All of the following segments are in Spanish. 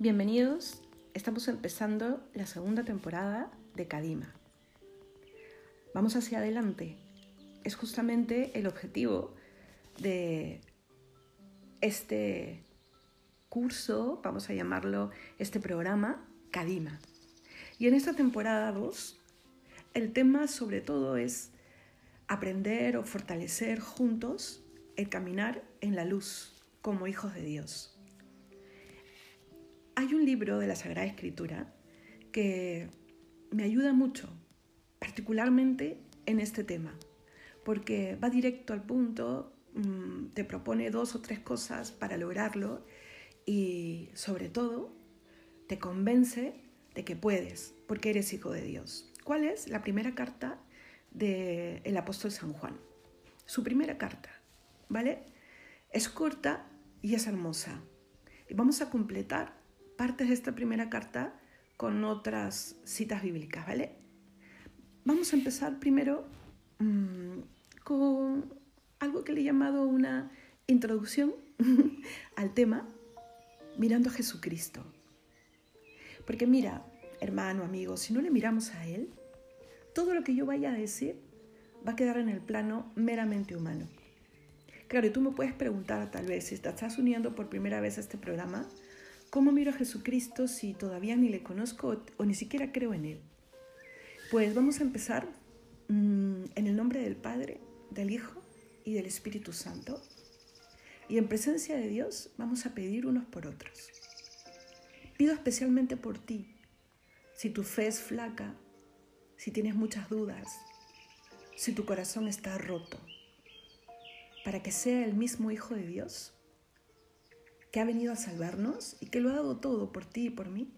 Bienvenidos, estamos empezando la segunda temporada de Kadima. Vamos hacia adelante. Es justamente el objetivo de este curso, vamos a llamarlo este programa, Kadima. Y en esta temporada 2, el tema sobre todo es aprender o fortalecer juntos el caminar en la luz como hijos de Dios. Hay un libro de la Sagrada Escritura que me ayuda mucho, particularmente en este tema, porque va directo al punto, mm, te propone dos o tres cosas para lograrlo y sobre todo te convence de que puedes, porque eres hijo de Dios. ¿Cuál es la primera carta del apóstol San Juan? Su primera carta, ¿vale? Es corta y es hermosa. Y vamos a completar partes de esta primera carta con otras citas bíblicas, ¿vale? Vamos a empezar primero mmm, con algo que le he llamado una introducción al tema, mirando a Jesucristo. Porque mira, hermano, amigo, si no le miramos a Él, todo lo que yo vaya a decir va a quedar en el plano meramente humano. Claro, y tú me puedes preguntar tal vez, si te estás uniendo por primera vez a este programa, ¿Cómo miro a Jesucristo si todavía ni le conozco o ni siquiera creo en Él? Pues vamos a empezar mm, en el nombre del Padre, del Hijo y del Espíritu Santo. Y en presencia de Dios vamos a pedir unos por otros. Pido especialmente por ti, si tu fe es flaca, si tienes muchas dudas, si tu corazón está roto, para que sea el mismo Hijo de Dios que ha venido a salvarnos y que lo ha dado todo por ti y por mí,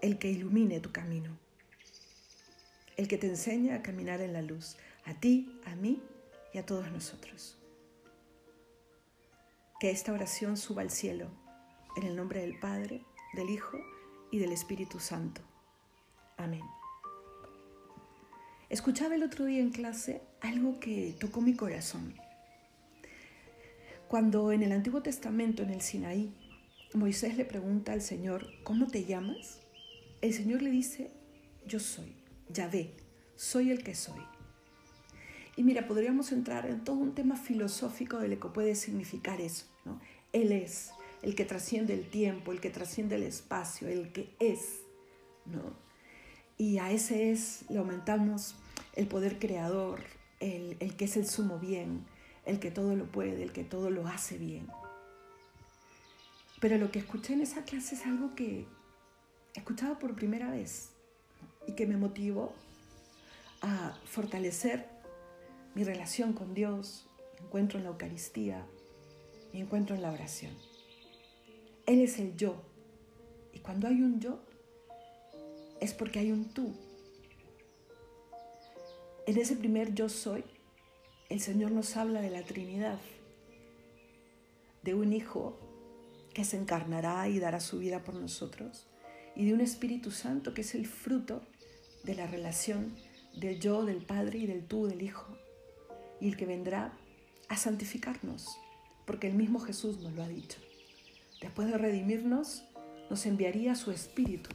el que ilumine tu camino, el que te enseña a caminar en la luz, a ti, a mí y a todos nosotros. Que esta oración suba al cielo, en el nombre del Padre, del Hijo y del Espíritu Santo. Amén. Escuchaba el otro día en clase algo que tocó mi corazón. Cuando en el Antiguo Testamento, en el Sinaí, Moisés le pregunta al Señor, ¿cómo te llamas? El Señor le dice, yo soy, Yahvé, soy el que soy. Y mira, podríamos entrar en todo un tema filosófico de lo que puede significar eso. ¿no? Él es el que trasciende el tiempo, el que trasciende el espacio, el que es. ¿no? Y a ese es le aumentamos el poder creador, el, el que es el sumo bien, el que todo lo puede, el que todo lo hace bien. Pero lo que escuché en esa clase es algo que escuchado por primera vez y que me motivó a fortalecer mi relación con Dios, mi encuentro en la Eucaristía, mi encuentro en la oración. Él es el yo. Y cuando hay un yo, es porque hay un tú. En ese primer yo soy, el Señor nos habla de la Trinidad, de un Hijo que se encarnará y dará su vida por nosotros, y de un Espíritu Santo que es el fruto de la relación del yo, del Padre y del tú, del Hijo, y el que vendrá a santificarnos, porque el mismo Jesús nos lo ha dicho. Después de redimirnos, nos enviaría su Espíritu,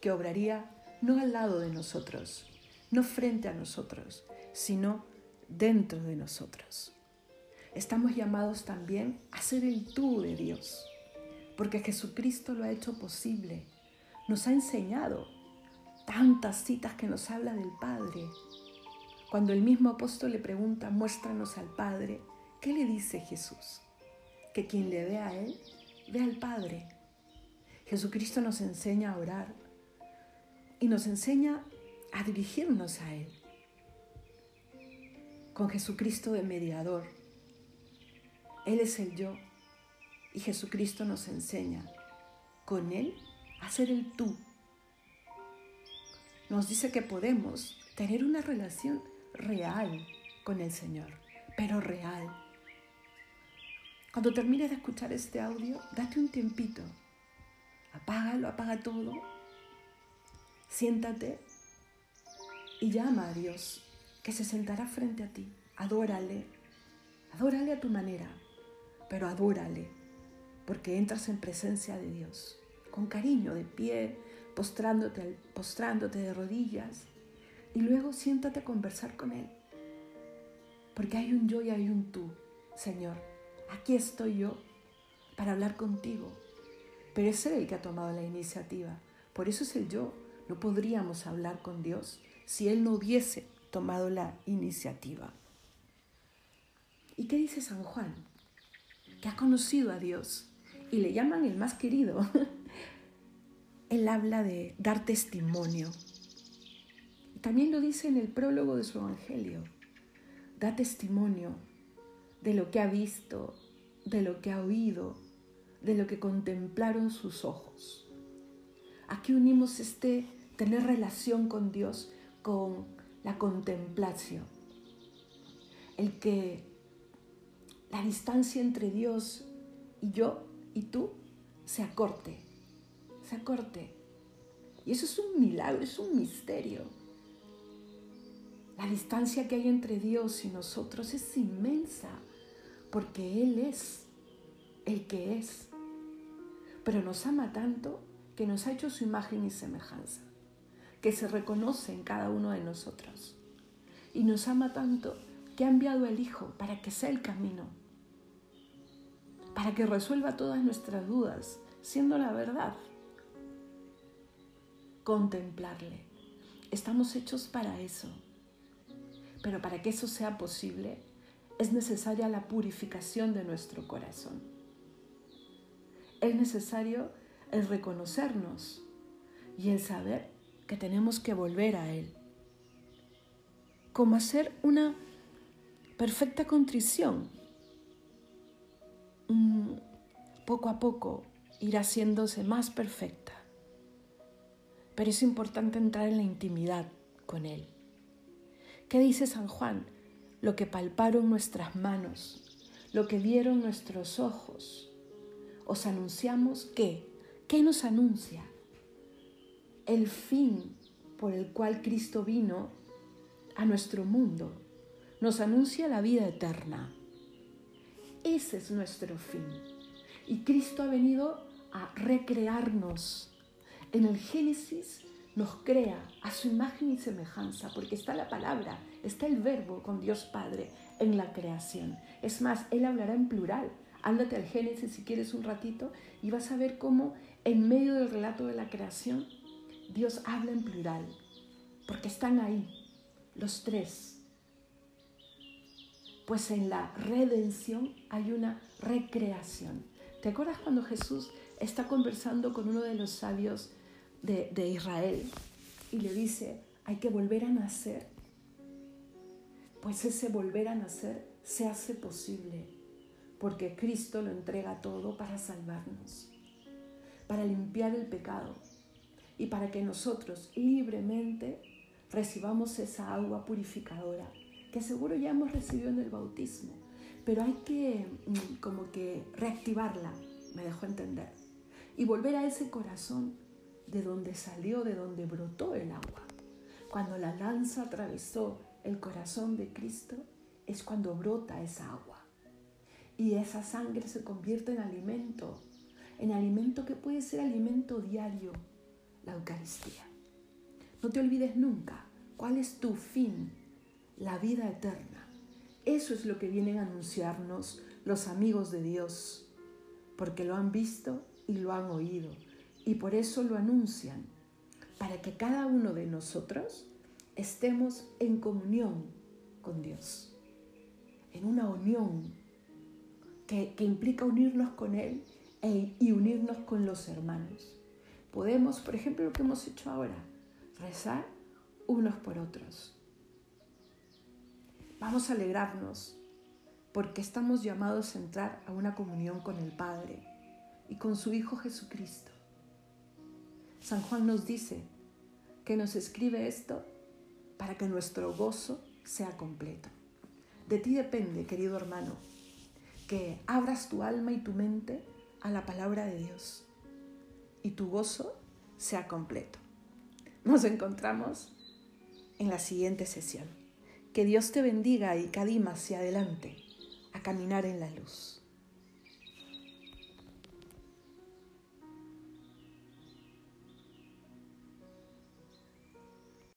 que obraría no al lado de nosotros, no frente a nosotros, sino dentro de nosotros. Estamos llamados también a ser el tú de Dios, porque Jesucristo lo ha hecho posible. Nos ha enseñado tantas citas que nos habla del Padre. Cuando el mismo apóstol le pregunta, muéstranos al Padre, ¿qué le dice Jesús? Que quien le ve a Él, ve al Padre. Jesucristo nos enseña a orar y nos enseña a dirigirnos a Él con Jesucristo de mediador. Él es el yo y Jesucristo nos enseña con Él a ser el tú. Nos dice que podemos tener una relación real con el Señor, pero real. Cuando termines de escuchar este audio, date un tiempito, apágalo, apaga todo, siéntate y llama a Dios que se sentará frente a ti. Adórale, adórale a tu manera, pero adórale, porque entras en presencia de Dios con cariño, de pie, postrándote, postrándote de rodillas, y luego siéntate a conversar con Él. Porque hay un yo y hay un tú, Señor. Aquí estoy yo para hablar contigo. Pero es Él el que ha tomado la iniciativa. Por eso es el yo. No podríamos hablar con Dios si Él no hubiese tomado la iniciativa. ¿Y qué dice San Juan? Que ha conocido a Dios y le llaman el más querido. Él habla de dar testimonio. También lo dice en el prólogo de su Evangelio. Da testimonio de lo que ha visto, de lo que ha oído, de lo que contemplaron sus ojos. Aquí unimos este tener relación con Dios con la contemplación. El que la distancia entre Dios y yo y tú se acorte, se acorte. Y eso es un milagro, es un misterio. La distancia que hay entre Dios y nosotros es inmensa, porque Él es el que es. Pero nos ama tanto que nos ha hecho su imagen y semejanza que se reconoce en cada uno de nosotros. Y nos ama tanto que ha enviado al Hijo para que sea el camino, para que resuelva todas nuestras dudas, siendo la verdad. Contemplarle. Estamos hechos para eso. Pero para que eso sea posible, es necesaria la purificación de nuestro corazón. Es necesario el reconocernos y el saber que tenemos que volver a Él. Como hacer una perfecta contrición. poco a poco ir haciéndose más perfecta. Pero es importante entrar en la intimidad con Él. ¿Qué dice San Juan? Lo que palparon nuestras manos, lo que vieron nuestros ojos. Os anunciamos qué? ¿Qué nos anuncia? El fin por el cual Cristo vino a nuestro mundo. Nos anuncia la vida eterna. Ese es nuestro fin. Y Cristo ha venido a recrearnos. En el Génesis nos crea a su imagen y semejanza, porque está la palabra, está el verbo con Dios Padre en la creación. Es más, Él hablará en plural. Ándate al Génesis si quieres un ratito y vas a ver cómo en medio del relato de la creación Dios habla en plural, porque están ahí los tres. Pues en la redención hay una recreación. ¿Te acuerdas cuando Jesús está conversando con uno de los sabios de, Israel y le dice, hay que volver a nacer? Pues ese volver a nacer se hace posible porque Cristo lo entrega todo para salvarnos, para limpiar el pecado, y para que nosotros libremente recibamos esa agua purificadora que seguro ya hemos recibido en el bautismo, pero hay que mm, como que reactivarla, me dejó entender, y volver a ese corazón de donde salió, de donde brotó el agua. Cuando la lanza atravesó el corazón de Cristo, es cuando brota esa agua. Y esa sangre se convierte en alimento, en alimento que puede ser alimento diario, la Eucaristía. No te olvides nunca cuál es tu fin, la vida eterna. Eso es lo que vienen a anunciarnos los amigos de Dios, porque lo han visto y lo han oído, y por eso lo anuncian, para que cada uno de nosotros estemos en comunión con Dios, en una unión que, implica unirnos con Él e, y unirnos con los hermanos. Podemos, por ejemplo, lo que hemos hecho ahora, rezar unos por otros. Vamos a alegrarnos porque estamos llamados a entrar a una comunión con el Padre y con su Hijo Jesucristo. San Juan nos dice que nos escribe esto para que nuestro gozo sea completo. De ti depende, querido hermano, que abras tu alma y tu mente a la palabra de Dios y tu gozo sea completo. Nos encontramos en la siguiente sesión. Que Dios te bendiga y cadima hacia adelante a caminar en la luz.